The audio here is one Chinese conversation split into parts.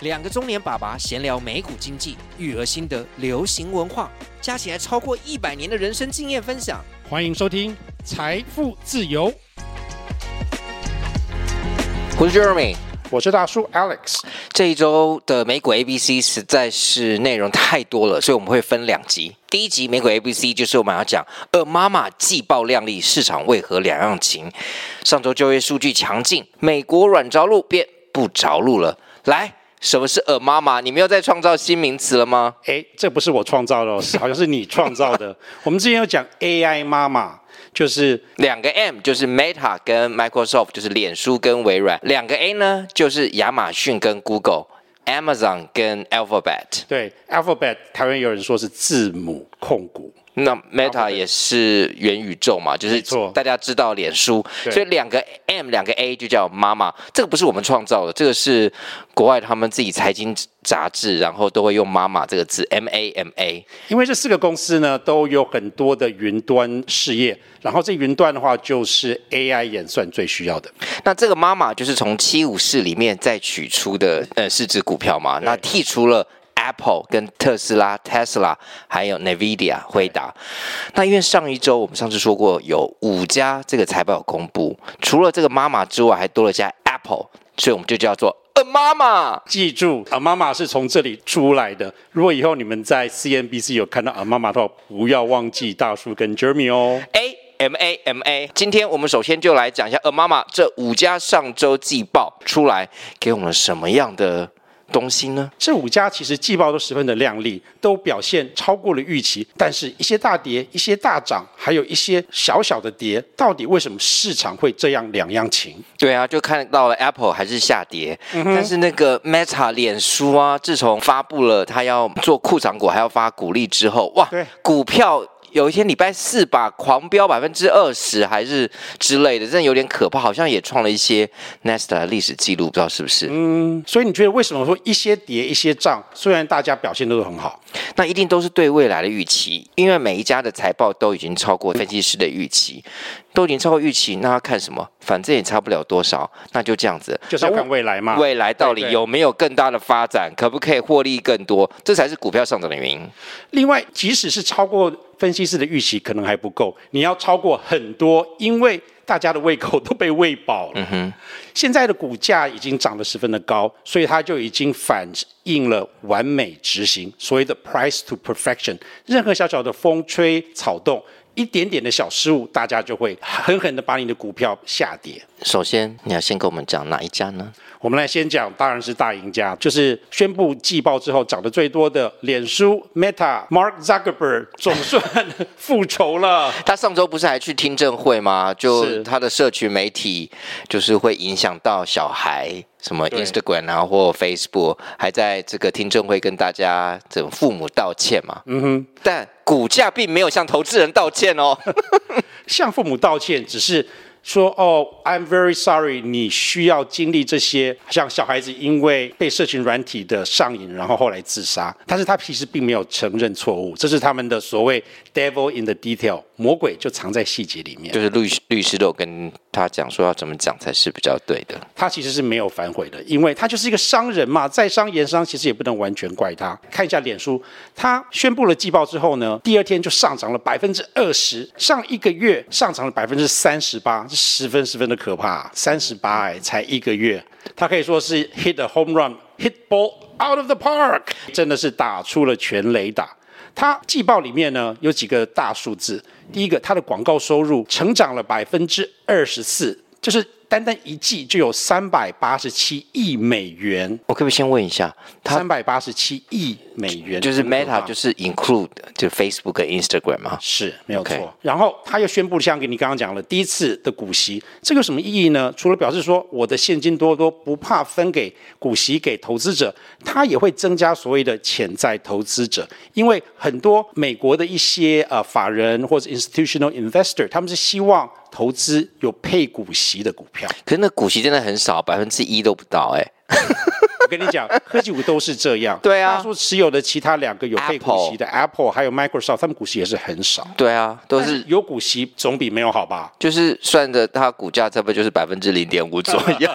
两个中年爸爸闲聊美股经济、育儿心得、流行文化，加起来超过一百年的人生经验分享。欢迎收听《财富自由》。我是 Jeremy，我是大叔 Alex。这一周的美股 ABC 实在是内容太多了，所以我们会分两集。第一集美股 ABC 就是我们要讲二妈妈季报靓丽，市场为何两样情？上周就业数据强劲，美国软着陆变不着陆了。来。什么是“耳妈妈”？你们又在创造新名词了吗？哎，这不是我创造的，好像是你创造的。我们之前有讲 AI 妈妈，就是两个 M，就是 Meta 跟 Microsoft，就是脸书跟微软；两个 A 呢，就是亚马逊跟 Google，Amazon 跟 Alphabet。对，Alphabet，台湾有人说是字母控股。那 Meta 也是元宇宙嘛，就是大家知道脸书，所以两个 M 两个 A 就叫妈妈。这个不是我们创造的，这个是国外他们自己财经杂志，然后都会用妈妈这个字 M A M A。因为这四个公司呢都有很多的云端事业，然后这云端的话就是 AI 演算最需要的。那这个妈妈就是从七五四里面再取出的，呃，四只股票嘛？那剔除了。Apple 跟特斯拉、Tesla 还有 Nvidia 回答，那因为上一周我们上次说过有五家这个财报有公布，除了这个妈妈之外，还多了家 Apple，所以我们就叫做呃妈妈。记住，鹅妈妈是从这里出来的。如果以后你们在 CNBC 有看到鹅妈妈的话，不要忘记大叔跟 Jeremy 哦。A M A M A。今天我们首先就来讲一下呃妈妈这五家上周季报出来给我们什么样的东西呢？这五家其实季报都十分的亮丽，都表现超过了预期。但是，一些大跌，一些大涨，还有一些小小的跌，到底为什么市场会这样两样情？对啊，就看到了 Apple 还是下跌，嗯、但是那个 Meta 脸书啊，自从发布了他要做库藏股，还要发股利之后，哇，对，股票。有一天礼拜四吧，狂飙百分之二十还是之类的，真的有点可怕，好像也创了一些 Nasdaq 的历史记录，不知道是不是？嗯，所以你觉得为什么说一些跌一些涨？虽然大家表现都是很好，那一定都是对未来的预期，因为每一家的财报都已经超过分析师的预期。都已经超过预期，那要看什么？反正也差不了多少，那就这样子，就是要看未来嘛。未来到底有没有更大的发展？可不可以获利更多？这才是股票上涨的原因。另外，即使是超过分析师的预期，可能还不够，你要超过很多，因为大家的胃口都被喂饱了。现在的股价已经涨得十分的高，所以它就已经反映了完美执行所谓的 price to perfection。任何小小的风吹草动。一点点的小失误，大家就会狠狠的把你的股票下跌。首先，你要先跟我们讲哪一家呢？我们来先讲，当然是大赢家，就是宣布季报之后涨得最多的脸书 Meta Mark Zuckerberg 总算复仇了。他上周不是还去听证会吗？就他的社群媒体就是会影响到小孩，什么 Instagram 啊或 Facebook，还在这个听证会跟大家这种父母道歉嘛。嗯哼，但股价并没有向投资人道歉哦，向父母道歉只是。说哦，I'm very sorry，你需要经历这些，像小孩子因为被社群软体的上瘾，然后后来自杀，但是他其实并没有承认错误，这是他们的所谓 devil in the detail，魔鬼就藏在细节里面。就是律师律师都有跟他讲说要怎么讲才是比较对的。他其实是没有反悔的，因为他就是一个商人嘛，在商言商，其实也不能完全怪他。看一下脸书，他宣布了季报之后呢，第二天就上涨了百分之二十，上一个月上涨了百分之三十八。十分十分的可怕，三十八哎，才一个月，他可以说是 hit a home run，hit ball out of the park，真的是打出了全垒打。它季报里面呢有几个大数字，第一个，它的广告收入成长了百分之二十四，就是单单一季就有三百八十七亿美元。我可不可以先问一下，三百八十七亿美元就是 Meta 就是 include 就 Facebook 跟 Instagram 吗？是没有错。然后他又宣布，像给你刚刚讲了，第一次的股息，这个有什么意义呢？除了表示说我的现金多多，不怕分给股息给投资者，它也会增加所谓的潜在投资者，因为很多美国的一些呃法人或者 institutional investor，他们是希望投资有配股息的股票。可是那股息真的很少，百分之一都不到哎。我跟你讲，科技股都是这样。对啊，他说持有的其他两个有配股息的 Apple, 还有 Microsoft，他们股息也是很少。对啊，都是，有股息总比没有好吧？就是算的，它股价差不多就是百分之零点五左右。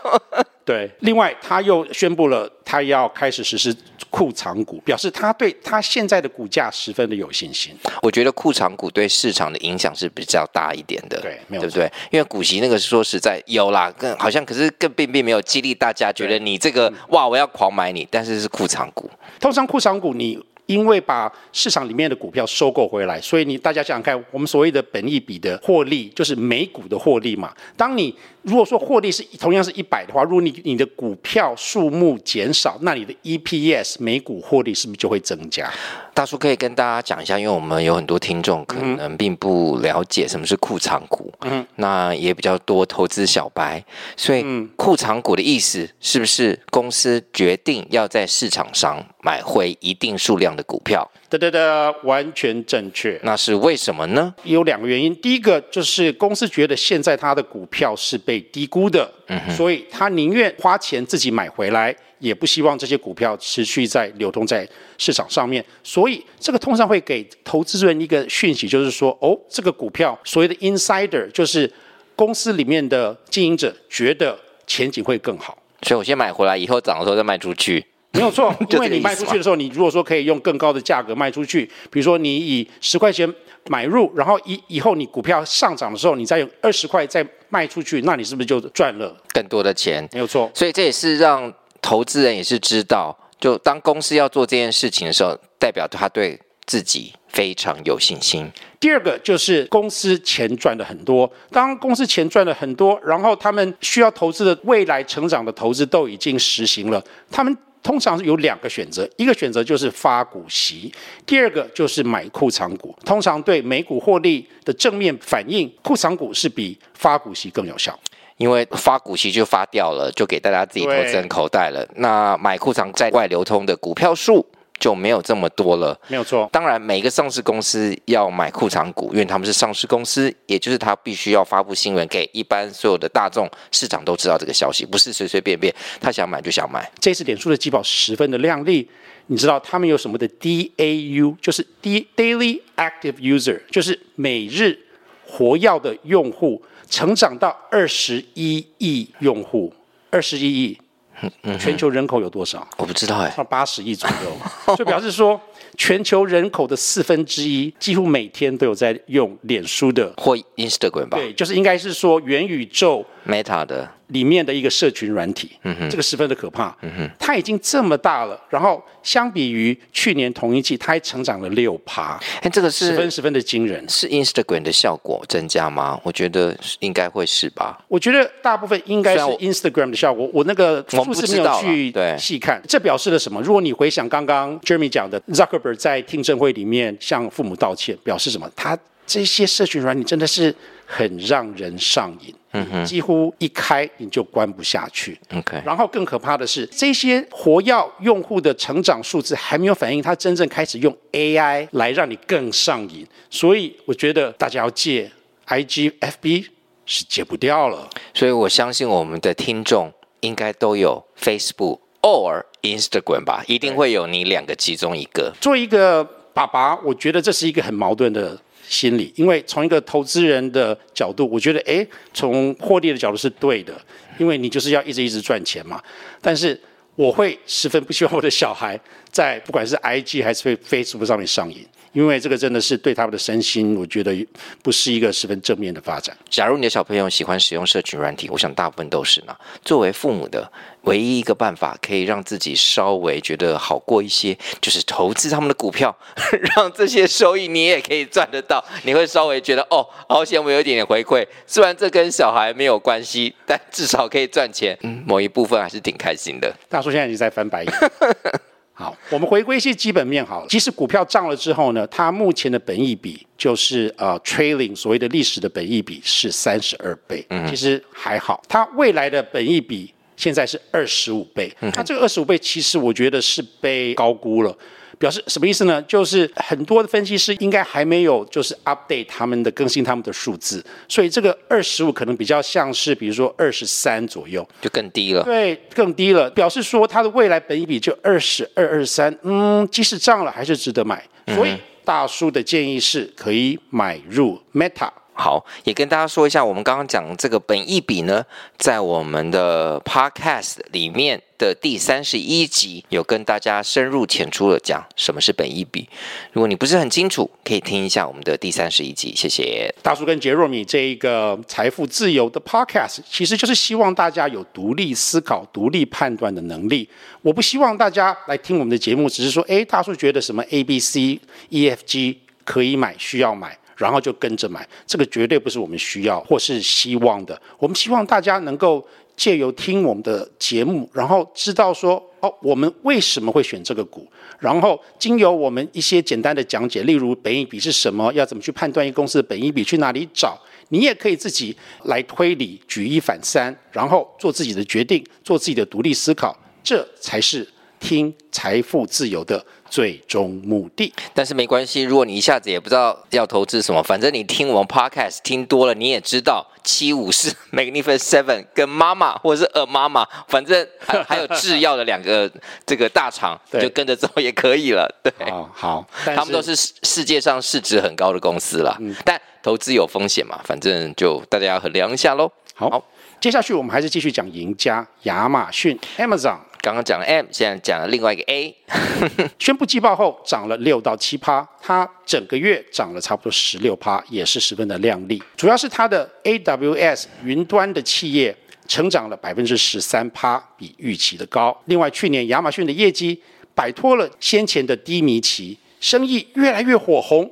对，另外他又宣布了，他要开始实施库藏股，表示他对他现在的股价十分的有信心。我觉得库藏股对市场的影响是比较大一点的，对，没有对不对？因为股息那个说实在有啦，更好像可是更并并没有激励大家觉得你这个哇，我要狂买你，但是是库藏股。通常库藏股你。因为把市场里面的股票收购回来，所以你大家想想看，我们所谓的本益比的获利就是每股的获利嘛。当你如果说获利是同样是一百的话，如果你你的股票数目减少，那你的 EPS 每股获利是不是就会增加？大叔可以跟大家讲一下，因为我们有很多听众可能并不了解什么是库藏股，嗯，那也比较多投资小白，所以库藏股的意思是不是公司决定要在市场上买回一定数量的股票？对对对，完全正确。那是为什么呢？有两个原因。第一个就是公司觉得现在它的股票是被低估的，嗯，所以他宁愿花钱自己买回来，也不希望这些股票持续在流通在市场上面。所以这个通常会给投资人一个讯息，就是说，哦，这个股票所谓的 insider，就是公司里面的经营者觉得前景会更好，所以我先买回来，以后涨的时候再卖出去。没有错，因为你卖出去的时候，你如果说可以用更高的价格卖出去，比如说你以十块钱买入，然后以以后你股票上涨的时候，你再用二十块再卖出去，那你是不是就赚了更多的钱？没有错，所以这也是让投资人也是知道，就当公司要做这件事情的时候，代表他对自己非常有信心。第二个就是公司钱赚的很多，当公司钱赚了很多，然后他们需要投资的未来成长的投资都已经实行了，他们。通常是有两个选择，一个选择就是发股息，第二个就是买库藏股。通常对每股获利的正面反应，库藏股是比发股息更有效，因为发股息就发掉了，就给大家自己投资人口袋了。那买库藏在外流通的股票数。就没有这么多了，没有错。当然，每个上市公司要买库藏股，因为他们是上市公司，也就是他必须要发布新闻给一般所有的大众，市场都知道这个消息，不是随随便便他想买就想买。这次脸书的季报十分的亮丽，你知道他们有什么的 DAU，就是 Daily Active User，就是每日活跃的用户，成长到二十一亿用户，二十一亿。全球人口有多少？我不知道哎，到八十亿左右，就表示说全球人口的四分之一几乎每天都有在用脸书的或 Instagram 吧？对，就是应该是说元宇宙 Meta 的。里面的一个社群软体，嗯哼，这个十分的可怕，嗯哼，它已经这么大了，然后相比于去年同一季，它还成长了六趴，哎，这个是十分十分的惊人，是 Instagram 的效果增加吗？我觉得应该会是吧。我觉得大部分应该是 Instagram 的效果，我，我那个数字没有去细看，这表示了什么？如果你回想刚刚 Jeremy 讲的，Zuckerberg 在听证会里面向父母道歉，表示什么？他这些社群软体真的是很让人上瘾。几乎一开你就关不下去。OK，然后更可怕的是，这些活药用户的成长数字还没有反映，他真正开始用 AI 来让你更上瘾。所以我觉得大家要戒 IG、FB 是戒不掉了。所以我相信我们的听众应该都有 Facebook or Instagram 吧，一定会有你两个其中一个。做一个爸爸，我觉得这是一个很矛盾的。心理，因为从一个投资人的角度，我觉得，诶，从获利的角度是对的，因为你就是要一直一直赚钱嘛。但是我会十分不希望我的小孩在不管是 IG 还是 Facebook 上面上瘾，因为这个真的是对他们的身心，我觉得不是一个十分正面的发展。假如你的小朋友喜欢使用社群软体，我想大部分都是呢。作为父母的，唯一一个办法可以让自己稍微觉得好过一些，就是投资他们的股票，让这些收益你也可以赚得到。你会稍微觉得哦，好险我有一点点回馈，虽然这跟小孩没有关系，但至少可以赚钱。嗯，某一部分还是挺开心的。大叔现在已经在翻白眼。好，我们回归一些基本面好了。即使股票涨了之后呢，它目前的本益比就是呃 trailing 所谓的历史的本益比是三十二倍，嗯，其实还好。它未来的本益比现在是二十五倍，嗯，它这个二十五倍其实我觉得是被高估了。表示什么意思呢？就是很多的分析师应该还没有就是 update 他们的更新他们的数字，所以这个二十五可能比较像是比如说二十三左右，就更低了。对，更低了，表示说它的未来本益比就二十二、二十三，嗯，即使涨了还是值得买。所以大叔的建议是可以买入 Meta。好，也跟大家说一下，我们刚刚讲这个本意比呢，在我们的 Podcast 里面的第三十一集有跟大家深入浅出的讲什么是本意比。如果你不是很清楚，可以听一下我们的第三十一集。谢谢大叔跟杰若米这一个财富自由的 Podcast，其实就是希望大家有独立思考、独立判断的能力。我不希望大家来听我们的节目，只是说，哎，大叔觉得什么 A、B、C、E、F、G 可以买，需要买。然后就跟着买，这个绝对不是我们需要或是希望的。我们希望大家能够借由听我们的节目，然后知道说哦，我们为什么会选这个股，然后经由我们一些简单的讲解，例如本益比是什么，要怎么去判断一公司的本益比，去哪里找，你也可以自己来推理，举一反三，然后做自己的决定，做自己的独立思考，这才是听财富自由的最终目的，但是没关系。如果你一下子也不知道要投资什么，反正你听我们 podcast 听多了，你也知道七五四 Magnificent Seven 跟妈妈或者是 A 妈妈，反正还还有制药的两个这个大厂，就跟着走也可以了。对，哦、好，他们都是世界上市值很高的公司啦。嗯，但投资有风险嘛，反正就大家要衡量一下喽。好，好，接下去我们还是继续讲赢家，亚马逊 Amazon。刚刚讲了 M，现在讲了另外一个 A，宣布季报后涨了六到七趴，它整个月涨了差不多十六趴，也是十分的亮丽。主要是它的 AWS 云端的企业成长了百分之十三趴，比预期的高。另外，去年亚马逊的业绩摆脱了先前的低迷期，生意越来越火红。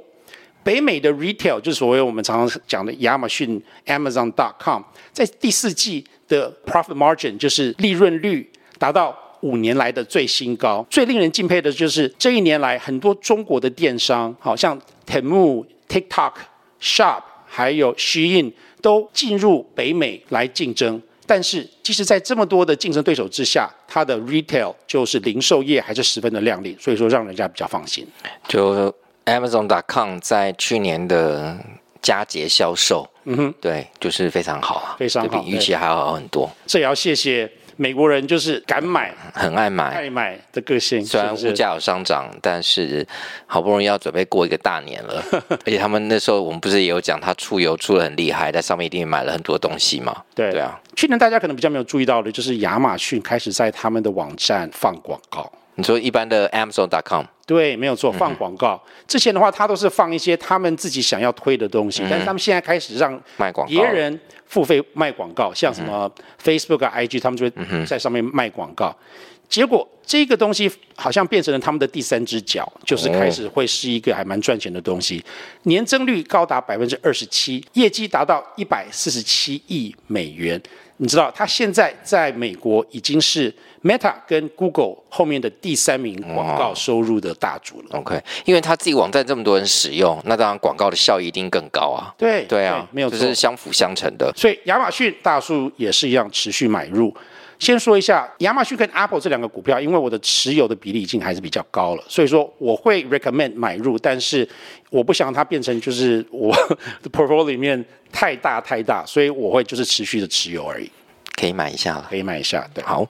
北美的 Retail 就是所谓我们常常讲的亚马逊 Amazon.com，在第四季的 Profit Margin 就是利润率。达到五年来的最新高。最令人敬佩的就是这一年来，很多中国的电商，好像 Temu、TikTok、Shop，还有 Shein，都进入北美来竞争。但是，即使在这么多的竞争对手之下，它的 Retail 就是零售业还是十分的亮丽，所以说让人家比较放心。就 Amazon.com 在去年的佳节销售，嗯哼，对，就是非常好啊，非常好，比预期还要好很多。这也要谢谢。美国人就是敢买，很爱买，爱买的个性。虽然物价有上涨，但是好不容易要准备过一个大年了，而且他们那时候我们不是也有讲，他出游出的很厉害，在上面一定买了很多东西嘛。对对啊，去年大家可能比较没有注意到的，就是亚马逊开始在他们的网站放广告。你说一般的 Amazon.com？对，没有错，放广告。嗯、之前的话，他都是放一些他们自己想要推的东西，嗯、但是他们现在开始让卖广告，别人付费卖广告，像什么 Facebook 啊、IG，他们就会在上面卖广告。嗯、结果这个东西好像变成了他们的第三只脚，就是开始会是一个还蛮赚钱的东西，年增率高达百分之二十七，业绩达到一百四十七亿美元。你知道，他现在在美国已经是 Meta 跟 Google 后面的第三名广告收入的大主了。OK，因为他自己网站这么多人使用，那当然广告的效益一定更高啊。对对啊，没有错，这是相辅相成的。所以亚马逊大数也是一样持续买入。先说一下亚马逊跟 Apple 这两个股票，因为我的持有的比例已经还是比较高了，所以说我会 recommend 买入，但是我不想它变成就是我的 portfolio 里面太大太大，所以我会就是持续的持有而已。可以买一下了，可以买一下。对，好，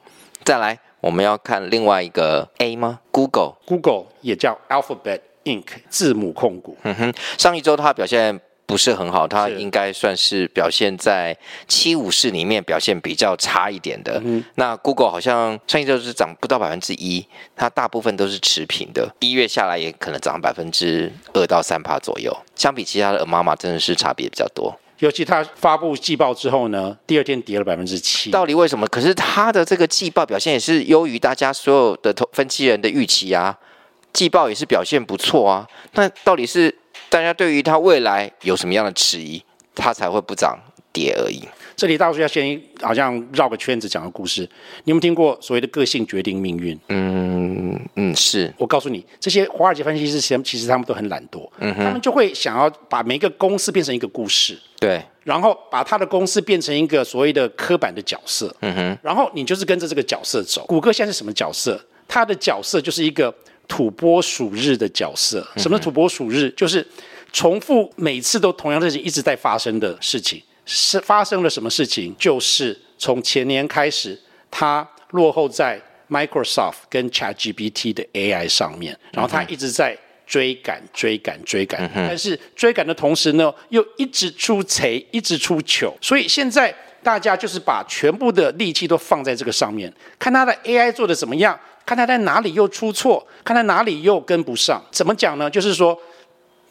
再来我们要看另外一个 A 吗？Google，Google Google 也叫 Alphabet Inc. 字母控股。嗯哼，上一周它表现不是很好，它是应该算是表现在七五市里面表现比较差一点的。嗯那 Google 好像上一周是涨不到百分之一，它大部分都是持平的，一月下来也可能涨百分之二到三帕左右。相比其他的妈妈，真的是差别比较多。尤其它发布季报之后呢，第二天跌了百分之七。到底为什么？可是它的这个季报表现也是优于大家所有的投分析人的预期啊，季报也是表现不错啊。那到底是大家对于它未来有什么样的质疑，它才会不涨跌而已？这里大叔要先好像绕个圈子讲个故事。你有没有听过所谓的个性决定命运？嗯嗯，是我告诉你，这些华尔街分析师其实他们都很懒惰，嗯、他们就会想要把每一个公司变成一个故事，对，然后把他的公司变成一个所谓的刻板的角色，嗯哼，然后你就是跟着这个角色走。谷歌现在是什么角色？他的角色就是一个土拨鼠日的角色。什么是土拨鼠日？就是重复每次都同样的事情一直在发生的事情。是发生了什么事情？就是从前年开始，它落后在 Microsoft 跟 ChatGPT 的 AI 上面，然后它一直在追赶、追赶、追赶。但是追赶的同时呢，又一直出贼，一直出糗。所以现在大家就是把全部的力气都放在这个上面，看它的 AI 做的怎么样，看它在哪里又出错，看它哪里又跟不上。怎么讲呢？就是说。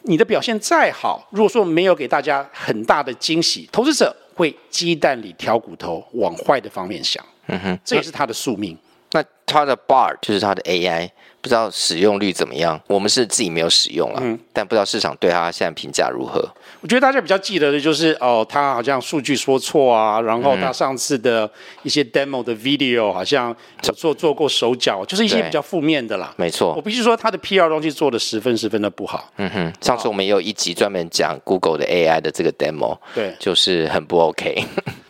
你的表现再好，如果说没有给大家很大的惊喜，投资者会鸡蛋里挑骨头，往坏的方面想。嗯哼，这也是他的宿命。那他的 Bard 就是他的 AI，不知道使用率怎么样？我们是自己没有使用了，嗯，但不知道市场对他现在评价如何。我觉得大家比较记得的就是哦，他好像数据说错啊，然后他上次的一些 demo 的 video 好像做做过手脚，就是一些比较负面的啦。没错，我必须说他的 PR 东西做的十分十分的不好。嗯哼，上次我们也有一集专门讲 Google 的 AI 的这个 demo，对，就是很不 OK。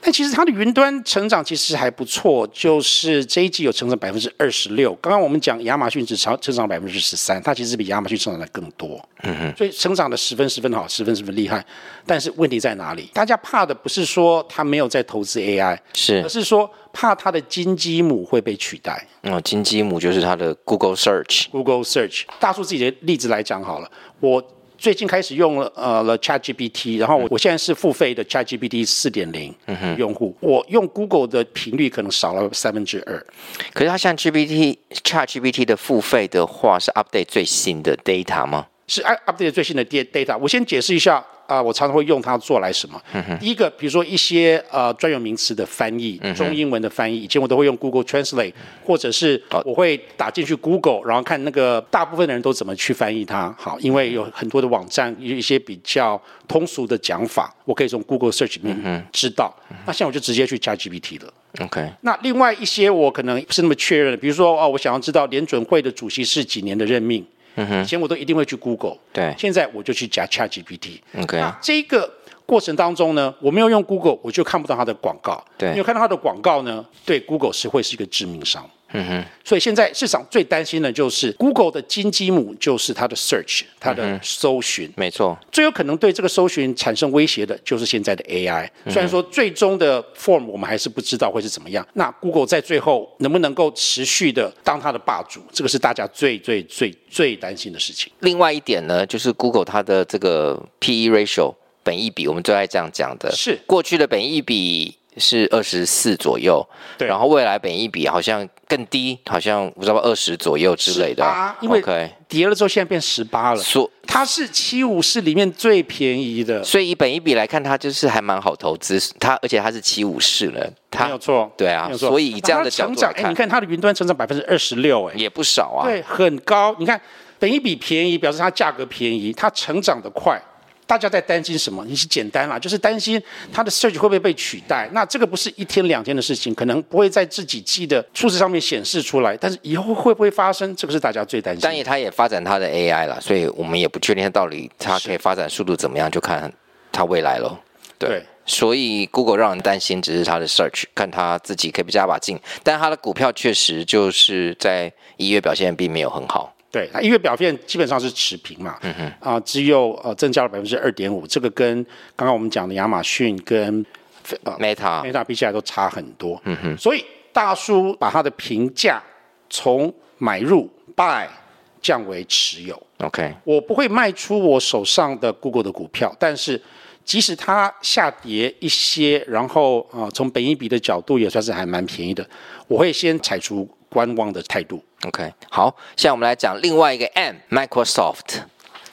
但其实它的云端成长其实还不错，就是这一季有成长百分之二十六。刚刚我们讲亚马逊只成成长百分之十三，它其实比亚马逊成长的更多。嗯哼，所以成长的十分十分好，十分十分厉害。但是问题在哪里？大家怕的不是说它没有在投资 AI，是，而是说怕它的金鸡母会被取代。哦，金鸡母就是它的 Google Search。Google Search，大数自己的例子来讲好了，我。最近开始用了呃了 ChatGPT，然后我我现在是付费的 ChatGPT 四点零用户，我用 Google 的频率可能少了三分之二。可是它像 GPT ChatGPT 的付费的话，是 update 最新的 data 吗？是 update 最新的 data。我先解释一下。啊、呃，我常常会用它做来什么？嗯、第一个，比如说一些呃专有名词的翻译，嗯、中英文的翻译，以前我都会用 Google Translate，或者是我会打进去 Google，然后看那个大部分的人都怎么去翻译它。好，因为有很多的网站有一些比较通俗的讲法，我可以从 Google Search 里面知道。嗯、那现在我就直接去加 GPT 了。OK。那另外一些我可能不是那么确认的，比如说哦，我想要知道联准会的主席是几年的任命。以前我都一定会去 Google，对，现在我就去加 ChatGPT。OK，那这个过程当中呢，我没有用 Google，我就看不到它的广告。对，因为看到它的广告呢，对 Google 是会是一个致命伤。嗯哼，所以现在市场最担心的就是 Google 的金鸡母就是它的 Search，它的搜寻。没错，最有可能对这个搜寻产生威胁的就是现在的 AI。虽然说最终的 form 我们还是不知道会是怎么样，那 Google 在最后能不能够持续的当它的霸主，这个是大家最最最最担心的事情。另外一点呢，就是 Google 它的这个 PE ratio 本益比，我们最爱这样讲的，是过去的本益比。是二十四左右，对，然后未来本一比好像更低，好像不知道二十左右之类的，因为跌了之后现在变十八了，所它是七武士里面最便宜的，所以以本一比来看，它就是还蛮好投资，它而且它是七武士了，它没有错，对啊，所以以这样的角度来看，哎，你看它的云端成长百分之二十六，哎，也不少啊，对，很高，你看本一比便宜，表示它价格便宜，它成长的快。大家在担心什么？你是简单啦，就是担心它的 search 会不会被取代。那这个不是一天两天的事情，可能不会在自己记的数字上面显示出来。但是以后会不会发生？这个是大家最担心。但也它也发展它的 AI 了，所以我们也不确定它到底它可以发展速度怎么样，就看它未来喽。对，对所以 Google 让人担心只是它的 search，看它自己可以不加把劲。但它的股票确实就是在一月表现并没有很好。对，它音乐表现基本上是持平嘛，嗯哼，啊，只有呃增加了百分之二点五，这个跟刚刚我们讲的亚马逊跟呃 Meta Meta 比起来都差很多，嗯哼，所以大叔把他的评价从买入 buy 降为持有。OK，我不会卖出我手上的 Google 的股票，但是即使它下跌一些，然后啊、呃，从本益比的角度也算是还蛮便宜的，我会先采取观望的态度。OK，好，现在我们来讲另外一个 M，Microsoft。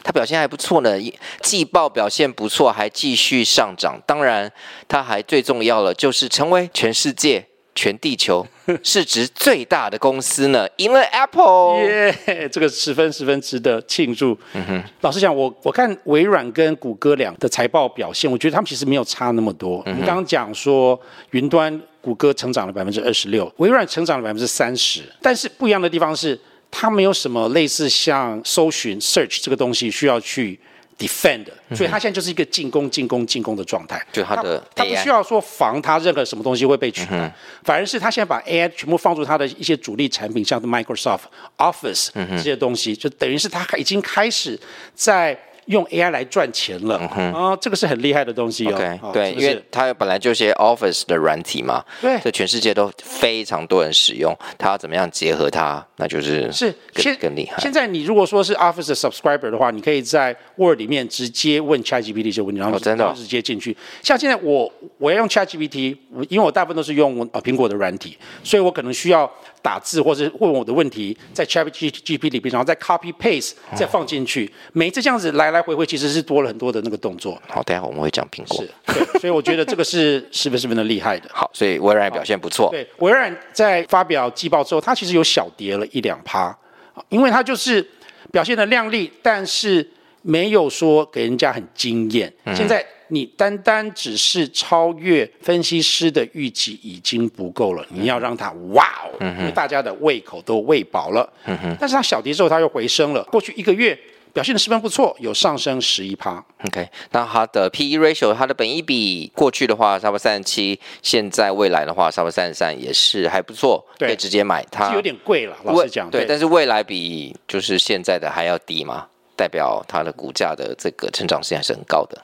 它表现还不错呢，季报表现不错，还继续上涨。当然，它还最重要了就是成为全世界、全地球 市值最大的公司呢，赢了 Apple。耶，yeah, 这个十分十分值得庆祝。嗯哼，老实讲，我我看微软跟谷歌两的财报表现，我觉得他们其实没有差那么多。我们刚刚讲说，云端谷歌成长了百分之二十六，微软成长了百分之三十，但是不一样的地方是。它没有什么类似像搜寻 search 这个东西需要去 defend，所以它现在就是一个进攻、进攻、进攻的状态。就它的它，它不需要说防它任何什么东西会被取代，嗯、反而是它现在把 AI 全部放入它的一些主力产品，像 Microsoft Office 这些东西，嗯、就等于是它已经开始在。用 AI 来赚钱了，啊、嗯哦，这个是很厉害的东西哦。Okay, 哦对，因为它本来就一些 Office 的软体嘛，对，这全世界都非常多人使用，它要怎么样结合它，那就是是更更厉害。现在你如果说是 Office 的 Subscriber 的话，你可以在 Word 里面直接问 ChatGPT 这些问题，然后、哦、真的、哦、直接进去。像现在我我要用 ChatGPT，因为我大部分都是用呃苹果的软体，所以我可能需要。打字或者问我的问题，在 ChatGPT 里边，然后再 copy paste 再放进去，哦、每一次这样子来来回回，其实是多了很多的那个动作。好，等下我们会讲苹果。是，对，所以我觉得这个是十分十分的厉害的。好，所以微软表现不错。对，微软在发表季报之后，它其实有小跌了一两趴，因为它就是表现的亮丽，但是没有说给人家很惊艳。嗯、现在。你单单只是超越分析师的预期已经不够了，你要让它哇哦，嗯、因为大家的胃口都喂饱了。嗯、哼但是它小跌之后，它又回升了。过去一个月表现的十分不错，有上升十一趴。OK，那它的 PE ratio，它的本益比过去的话差不多三十七，现在未来的话差不多三十三，也是还不错，对可以直接买它。是有点贵了，老实讲。对，对但是未来比就是现在的还要低嘛，代表它的股价的这个成长性还是很高的。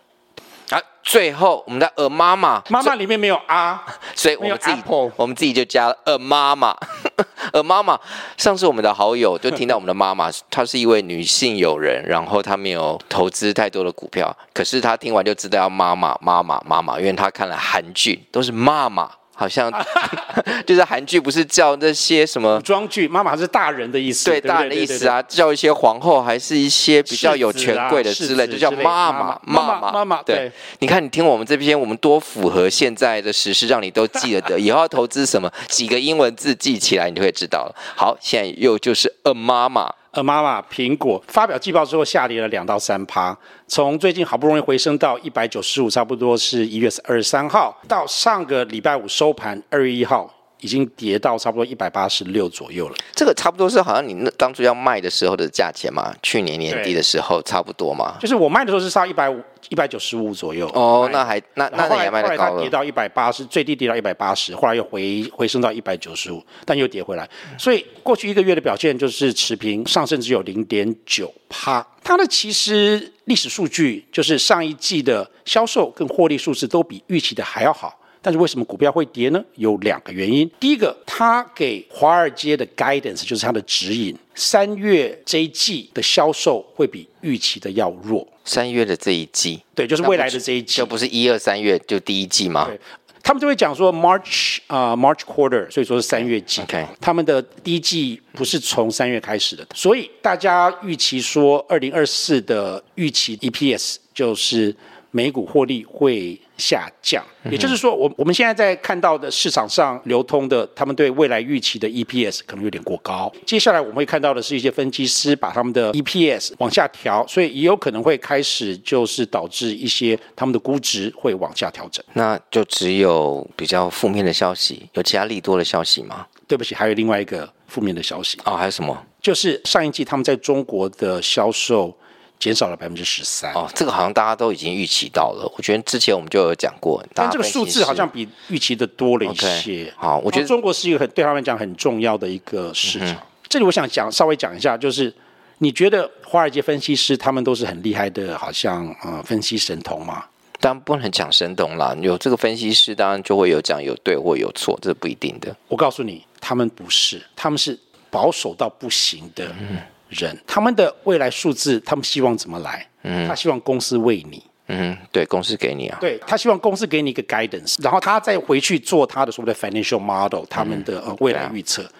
啊，最后我们的呃妈妈，妈妈里面没有啊，所以 我们自己我们自己就加了呃妈妈。呃妈妈，上次我们的好友就听到我们的妈妈，她是一位女性友人，然后她没有投资太多的股票，可是她听完就知道要妈妈妈妈妈妈，因为她看了韩剧，都是妈妈。好像 就是韩剧，不是叫那些什么古装剧？妈妈是大人的意思，对，大人的意思啊，叫一些皇后，还是一些比较有权贵的之类，就叫妈妈妈妈妈妈。对，你看你听我们这篇，我们多符合现在的时事，让你都记得得。以后要投资什么，几个英文字记起来，你就会知道了。好，现在又就是 a 妈妈。呃妈妈，苹果发表季报之后下跌了两到三趴，从最近好不容易回升到一百九十五，差不多是一月二十三号，到上个礼拜五收盘二月一号。已经跌到差不多一百八十六左右了。这个差不多是好像你那当初要卖的时候的价钱嘛？去年年底的时候差不多嘛？就是我卖的时候是差一百五、一百九十五左右。哦，那还那那也卖的高了。后来它跌到一百八十，最低跌到一百八十，后来又回回升到一百九十五，但又跌回来。所以过去一个月的表现就是持平，上升只有零点九趴。它的其实历史数据就是上一季的销售跟获利数字都比预期的还要好。但是为什么股票会跌呢？有两个原因。第一个，他给华尔街的 guidance 就是它的指引，三月这一季的销售会比预期的要弱。三月的这一季，对，就是未来的这一季，这不是一二三月就第一季吗？对，他们就会讲说 March 啊、uh, March quarter，所以说是三月季。OK，他们的第一季不是从三月开始的，所以大家预期说二零二四的预期 EPS 就是每股获利会下降，也就是说，我我们现在在看到的市场上流通的，他们对未来预期的 EPS 可能有点过高。接下来我们会看到的是一些分析师把他们的 EPS 往下调，所以也有可能会开始就是导致一些他们的估值会往下调整。那就只有比较负面的消息，有其他利多的消息吗？对不起，还有另外一个负面的消息哦，还有什么？就是上一季他们在中国的销售。减少了百分之十三哦，这个好像大家都已经预期到了。我觉得之前我们就有讲过，但这个数字好像比预期的多了一些。Okay, 好，我觉得中国是一个很对他们讲很重要的一个市场。嗯、这里我想讲稍微讲一下，就是你觉得华尔街分析师他们都是很厉害的，好像呃分析神童吗？当然不能讲神童啦，有这个分析师，当然就会有讲有对或有错，这是不一定的。我告诉你，他们不是，他们是保守到不行的。嗯人，他们的未来数字，他们希望怎么来？嗯，他希望公司为你。嗯，对，公司给你啊。对，他希望公司给你一个 guidance，然后他再回去做他的所谓的 financial model，他们的呃未来预测。嗯、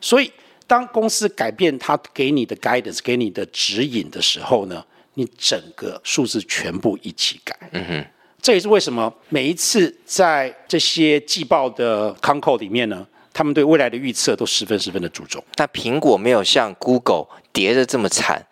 所以，当公司改变他给你的 guidance，给你的指引的时候呢，你整个数字全部一起改。嗯哼，这也是为什么每一次在这些季报的 con call 里面呢，他们对未来的预测都十分十分的注重。那苹果没有像 Google 跌的这么惨，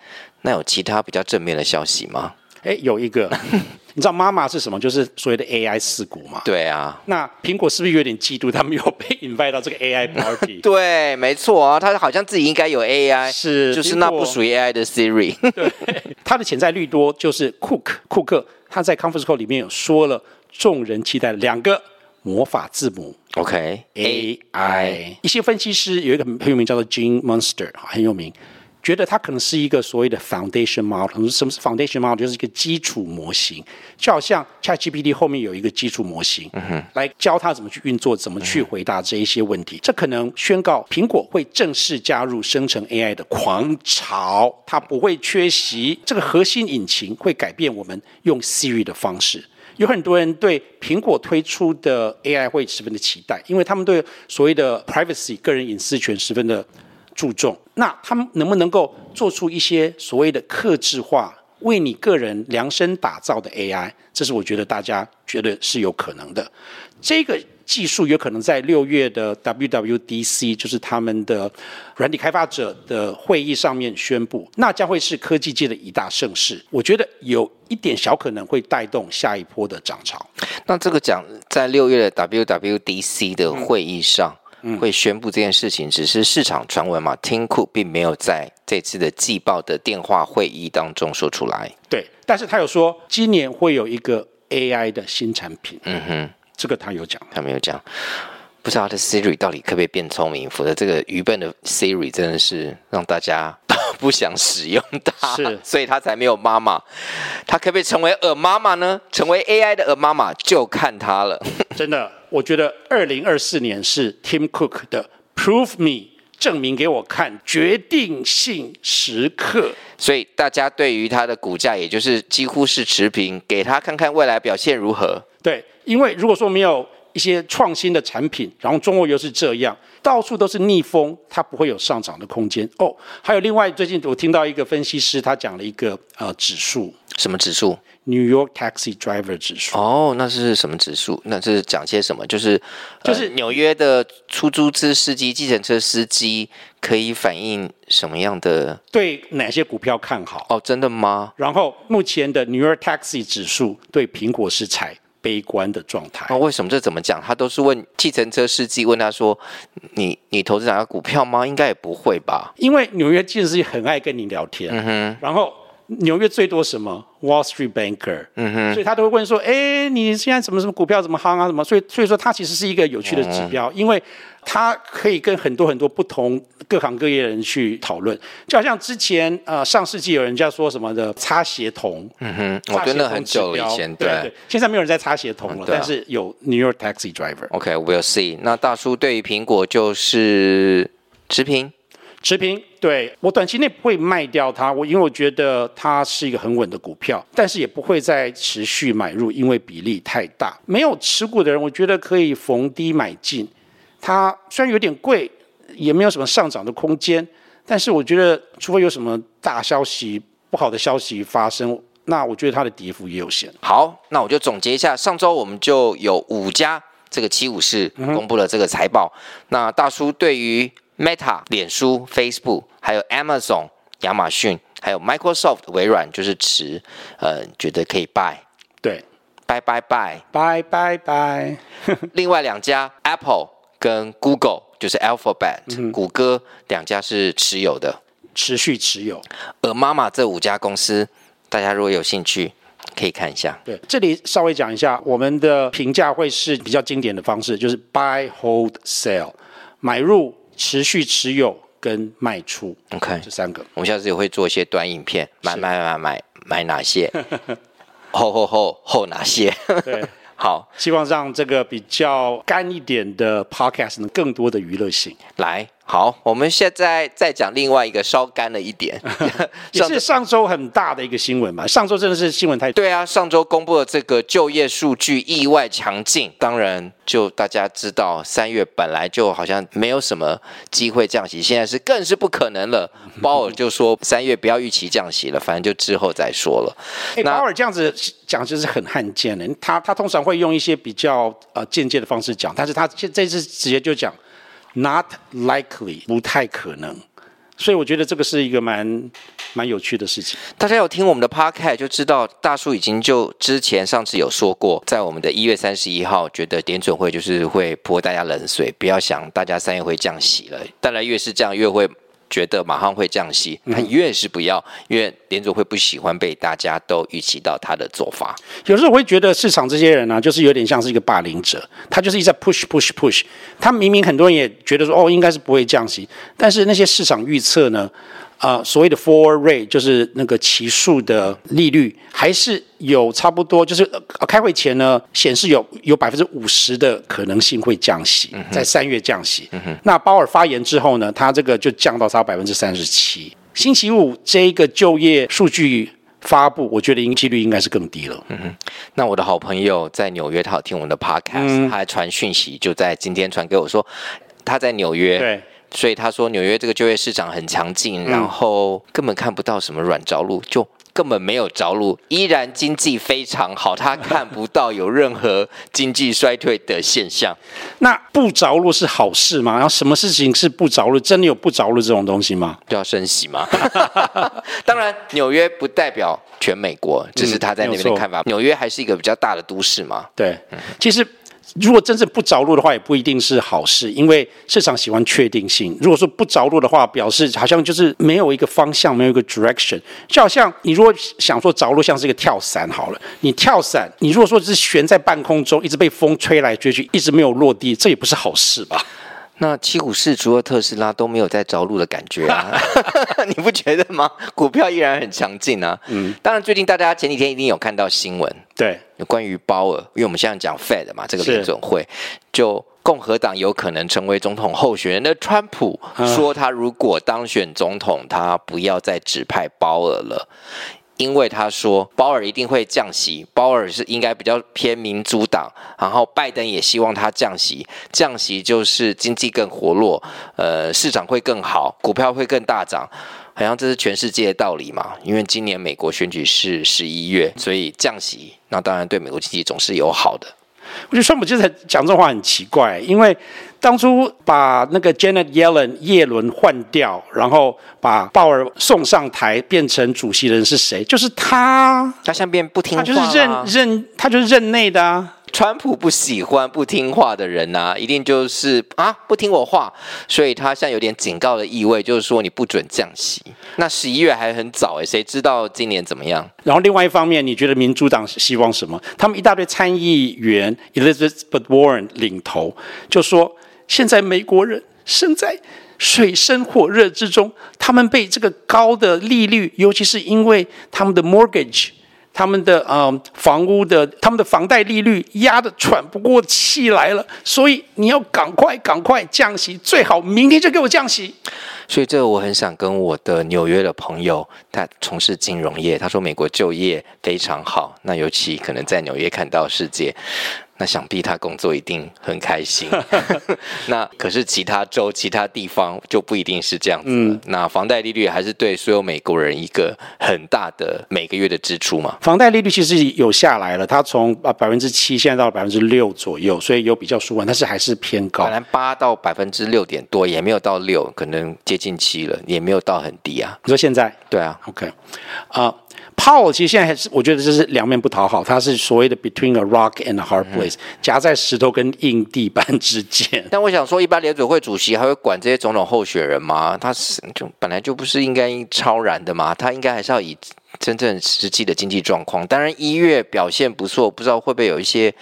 那有其他比较正面的消息吗？哎，有一个，你知道妈妈是什么？就是所谓的 AI 四股嘛。对啊。那苹果是不是有点嫉妒他们有被 invite 到这个 AI party？对，没错啊，他好像自己应该有 AI，是，就是那不属于 AI 的 Siri。对，他的潜在率多就是库克，库克他在 conference call 里面有说了众人期待的两个魔法字母。OK，AI。一些分析师有一个很有名叫做 Gene Monster，很有名。觉得它可能是一个所谓的 foundation model，什么是 foundation model？就是一个基础模型，就好像 ChatGPT 后面有一个基础模型，嗯，来教它怎么去运作，怎么去回答这一些问题。这可能宣告苹果会正式加入生成 AI 的狂潮，它不会缺席。这个核心引擎会改变我们用 Siri 的方式。有很多人对苹果推出的 AI 会十分的期待，因为他们对所谓的 privacy 个人隐私权十分的。注重，那他们能不能够做出一些所谓的克制化、为你个人量身打造的 AI？这是我觉得大家觉得是有可能的。这个技术有可能在六月的 WWDC，就是他们的软体开发者的会议上面宣布，那将会是科技界的一大盛事。我觉得有一点小可能会带动下一波的涨潮。那这个讲在六月的 WWDC 的会议上。会宣布这件事情，只是市场传闻嘛。Tim Cook 并没有在这次的季报的电话会议当中说出来。对，但是他有说今年会有一个 AI 的新产品。嗯哼，这个他有讲，他没有讲。不知道他的 Siri 到底可不可以变聪明？否则这个愚笨的 Siri 真的是让大家都 不想使用它。是，所以他才没有妈妈。他可不可以成为耳妈妈呢？成为 AI 的耳妈妈就看他了。真的。我觉得二零二四年是 Tim Cook 的 Prove Me 证明给我看决定性时刻，所以大家对于它的股价，也就是几乎是持平，给他看看未来表现如何。对，因为如果说没有一些创新的产品，然后中国又是这样，到处都是逆风，它不会有上涨的空间。哦，还有另外，最近我听到一个分析师，他讲了一个呃指数，什么指数？New York Taxi Driver 指数哦，那是什么指数？那这是讲些什么？就是就是纽约的出租车司机、计程车司机可以反映什么样的？对哪些股票看好？哦，真的吗？然后目前的 New York Taxi 指数对苹果是采悲观的状态。哦，为什么？这怎么讲？他都是问计程车司机问他说：“你你投资哪个股票吗？”应该也不会吧？因为纽约计程车司机很爱跟你聊天。嗯哼，然后。纽约最多什么？Wall Street Banker，嗯哼，所以他都会问说：“哎，你现在什么什么股票怎么夯啊？什么？”所以所以说，它其实是一个有趣的指标，嗯、因为它可以跟很多很多不同各行各业的人去讨论。就好像之前呃上世纪有人家说什么的擦鞋童，嗯哼，我觉得很久以前，对，现在没有人在擦鞋童了，嗯啊、但是有 New York Taxi Driver。OK，we'll see。那大叔对于苹果就是持平。持平，对，我短期内不会卖掉它，我因为我觉得它是一个很稳的股票，但是也不会再持续买入，因为比例太大。没有持股的人，我觉得可以逢低买进。它虽然有点贵，也没有什么上涨的空间，但是我觉得，除非有什么大消息、不好的消息发生，那我觉得它的跌幅也有限。好，那我就总结一下，上周我们就有五家这个七五四公布了这个财报。那大叔对于 Meta、脸书、Facebook，还有 Amazon、亚马逊，还有 Microsoft、微软，就是持，呃，觉得可以 buy，对，buy buy buy buy buy buy。另外两家 Apple 跟 Google，就是 Alphabet、嗯、谷歌两家是持有的，持续持有。而妈妈这五家公司，大家如果有兴趣，可以看一下。对，这里稍微讲一下，我们的评价会是比较经典的方式，就是 buy hold sell，买入。持续持有跟卖出，OK，这三个，我们下次也会做一些短影片，买买买买买哪些，后后后后哪些？对，好，希望让这个比较干一点的 Podcast 能更多的娱乐性。来。好，我们现在再讲另外一个稍干了一点，也是上周很大的一个新闻嘛。上周真的是新闻太多。对啊，上周公布的这个就业数据意外强劲，当然就大家知道三月本来就好像没有什么机会降息，现在是更是不可能了。鲍尔就说三月不要预期降息了，反正就之后再说了。哎，鲍尔这样子讲就是很罕见的，他他通常会用一些比较呃间接的方式讲，但是他这这次直接就讲。Not likely，不太可能，所以我觉得这个是一个蛮蛮有趣的事情。大家有听我们的 podcast 就知道，大叔已经就之前上次有说过，在我们的一月三十一号，觉得点准会就是会泼大家冷水，不要想大家三月会降息了，当然越是这样越会。觉得马上会降息，他越是不要，因为联储会不喜欢被大家都预期到他的做法。有时候我会觉得市场这些人呢、啊，就是有点像是一个霸凌者，他就是一直在 push push push。他明明很多人也觉得说，哦，应该是不会降息，但是那些市场预测呢？啊、呃，所谓的 forward rate 就是那个期数的利率，还是有差不多，就是、呃、开会前呢，显示有有百分之五十的可能性会降息，在三月降息。嗯、那鲍尔发言之后呢，他这个就降到差百分之三十七。星期五这一个就业数据发布，我觉得应几率应该是更低了。嗯哼，那我的好朋友在纽约，他有听我们的 podcast，、嗯、他还传讯息，就在今天传给我说，他在纽约。对。所以他说纽约这个就业市场很强劲，然后根本看不到什么软着陆，就根本没有着陆，依然经济非常好，他看不到有任何经济衰退的现象。那不着陆是好事吗？然后什么事情是不着陆？真的有不着陆这种东西吗？就要升息吗？当然，纽约不代表全美国，这是他在那边的看法。纽约还是一个比较大的都市嘛。对，其实。如果真正不着落的话，也不一定是好事，因为市场喜欢确定性。如果说不着落的话，表示好像就是没有一个方向，没有一个 direction。就好像你如果想说着落，像是一个跳伞好了，你跳伞，你如果说是悬在半空中，一直被风吹来吹去，一直没有落地，这也不是好事吧？那七股市除了特斯拉都没有在着陆的感觉啊，你不觉得吗？股票依然很强劲啊。嗯，当然最近大家前几天一定有看到新闻，对，有关于鲍尔，因为我们现在讲 Fed 嘛，这个联准会，就共和党有可能成为总统候选人的川普说，他如果当选总统，他不要再指派鲍尔了。因为他说鲍尔一定会降息，鲍尔是应该比较偏民主党，然后拜登也希望他降息，降息就是经济更活络，呃，市场会更好，股票会更大涨，好像这是全世界的道理嘛。因为今年美国选举是十一月，所以降息，那当然对美国经济总是有好的。我觉得川普就是讲这话很奇怪，因为当初把那个 Janet Yellen 叶伦换掉，然后把鲍尔送上台变成主席的人是谁？就是他，他像变不听话，他就是任任，他就是任内的啊。川普不喜欢不听话的人呐、一定就是啊不听我话，所以他现在有点警告的意味，就是说你不准降息。那十一月还很早哎，谁知道今年怎么样？然后另外一方面，你觉得民主党希望什么？他们一大堆参议员 Elizabeth Warren 领头，就说现在美国人身在水深火热之中，他们被这个高的利率，尤其是因为他们的 mortgage。他们的呃房屋的他们的房贷利率压得喘不过气来了，所以你要赶快赶快降息，最好明天就给我降息。所以这个我很想跟我的纽约的朋友，他从事金融业，他说美国就业非常好，那尤其可能在纽约看到世界。那想必他工作一定很开心。那可是其他州、其他地方就不一定是这样子。嗯，那房贷利率还是对所有美国人一个很大的每个月的支出嘛。房贷利率其实有下来了，它从啊百分之七现在到百分之六左右，所以有比较舒缓，但是还是偏高。本来八到百分之六点多，也没有到六，可能接近七了，也没有到很低啊。你说现在？对啊。OK，啊、uh。鲍其实现在还是，我觉得这是两面不讨好，他是所谓的 between a rock and a hard place，夹在石头跟硬地板之间。但我想说，一般联准会主席还会管这些总统候选人吗？他是就本来就不是应该超然的嘛，他应该还是要以真正实际的经济状况。当然一月表现不错，不知道会不会有一些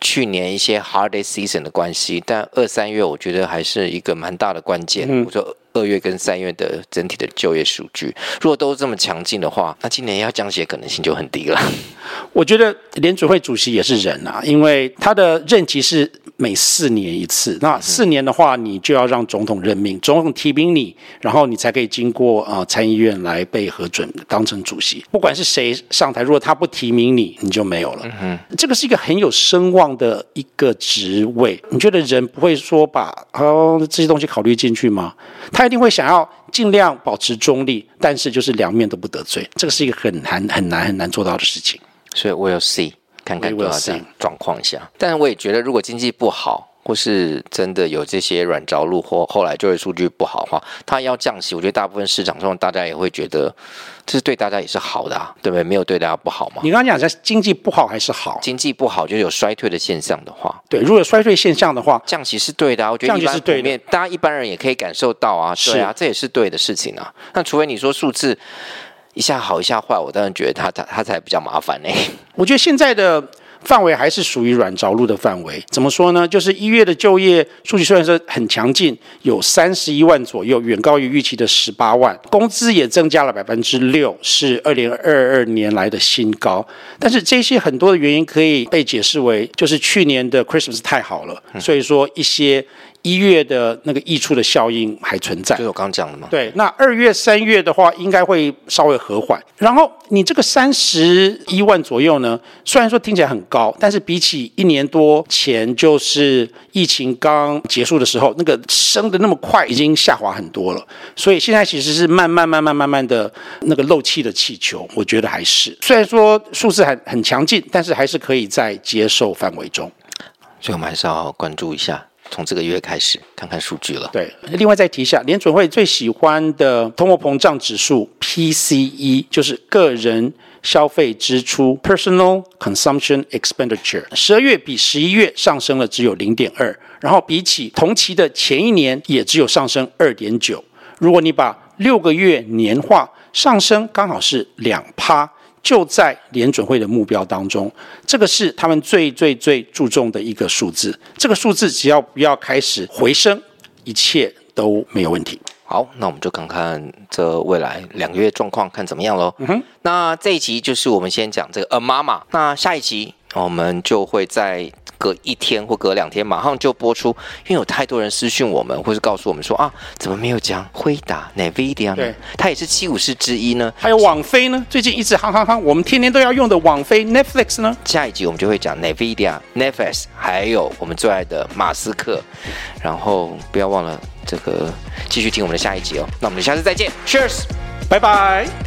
去年一些 hard day season 的关系，但二三月我觉得还是一个蛮大的关键。嗯、我说。二月跟三月的整体的就业数据，如果都这么强劲的话，那今年要降息的可能性就很低了。我觉得联准会主席也是人啊，因为他的任期是每四年一次。那四年的话，你就要让总统任命，总统提名你，然后你才可以经过啊、呃、参议院来被核准当成主席。不管是谁上台，如果他不提名你，你就没有了。嗯哼，这个是一个很有声望的一个职位。你觉得人不会说把哦这些东西考虑进去吗？他一定会想要尽量保持中立，但是就是两面都不得罪。这个是一个很难很难很难做到的事情。所以 we'll see，看看多少这样状况下。但是我也觉得，如果经济不好，或是真的有这些软着陆，或后来就业数据不好的话，它要降息，我觉得大部分市场上大家也会觉得，这是对大家也是好的啊，对不对？没有对大家不好嘛？你刚刚讲在经济不好还是好？经济不好就有衰退的现象的话，对，如果有衰退现象的话，降息是对的啊。我觉得降息是对的，大家一般人也可以感受到啊，对啊，这也是对的事情啊。那除非你说数字。一下好一下坏，我当然觉得他他他才比较麻烦呢。我觉得现在的范围还是属于软着陆的范围。怎么说呢？就是一月的就业数据虽然说很强劲，有三十一万左右，远高于预期的十八万，工资也增加了百分之六，是二零二二年来的新高。但是这些很多的原因可以被解释为，就是去年的 Christmas 太好了，所以说一些。一月的那个溢出的效应还存在，就是我刚讲的嘛？对，那二月、三月的话，应该会稍微和缓。然后你这个三十一万左右呢，虽然说听起来很高，但是比起一年多前，就是疫情刚结束的时候，那个升的那么快，已经下滑很多了。所以现在其实是慢慢、慢慢、慢慢的那个漏气的气球，我觉得还是虽然说数字很很强劲，但是还是可以在接受范围中。所以我们还是要关注一下。从这个月开始看看数据了。对，另外再提一下，联准会最喜欢的通货膨胀指数 PCE，就是个人消费支出 （Personal Consumption Expenditure）。十二月比十一月上升了只有零点二，然后比起同期的前一年也只有上升二点九。如果你把六个月年化，上升刚好是两趴。就在联准会的目标当中，这个是他们最最最注重的一个数字。这个数字只要不要开始回升，一切都没有问题。好，那我们就看看这未来两个月状况，看怎么样喽。嗯哼，那这一集就是我们先讲这个 AMAMA，那下一集我们就会在。隔一天或隔两天，马上就播出，因为有太多人私讯我们，或是告诉我们说啊，怎么没有讲辉达、NVIDIA 呢？对，它也是七武士之一呢。还有网飞呢，最近一直夯夯夯，我们天天都要用的网飞 Netflix 呢。下一集我们就会讲 NVIDIA、Netflix，还有我们最爱的马斯克。然后不要忘了这个，继续听我们的下一集哦。那我们下次再见，Cheers，拜拜。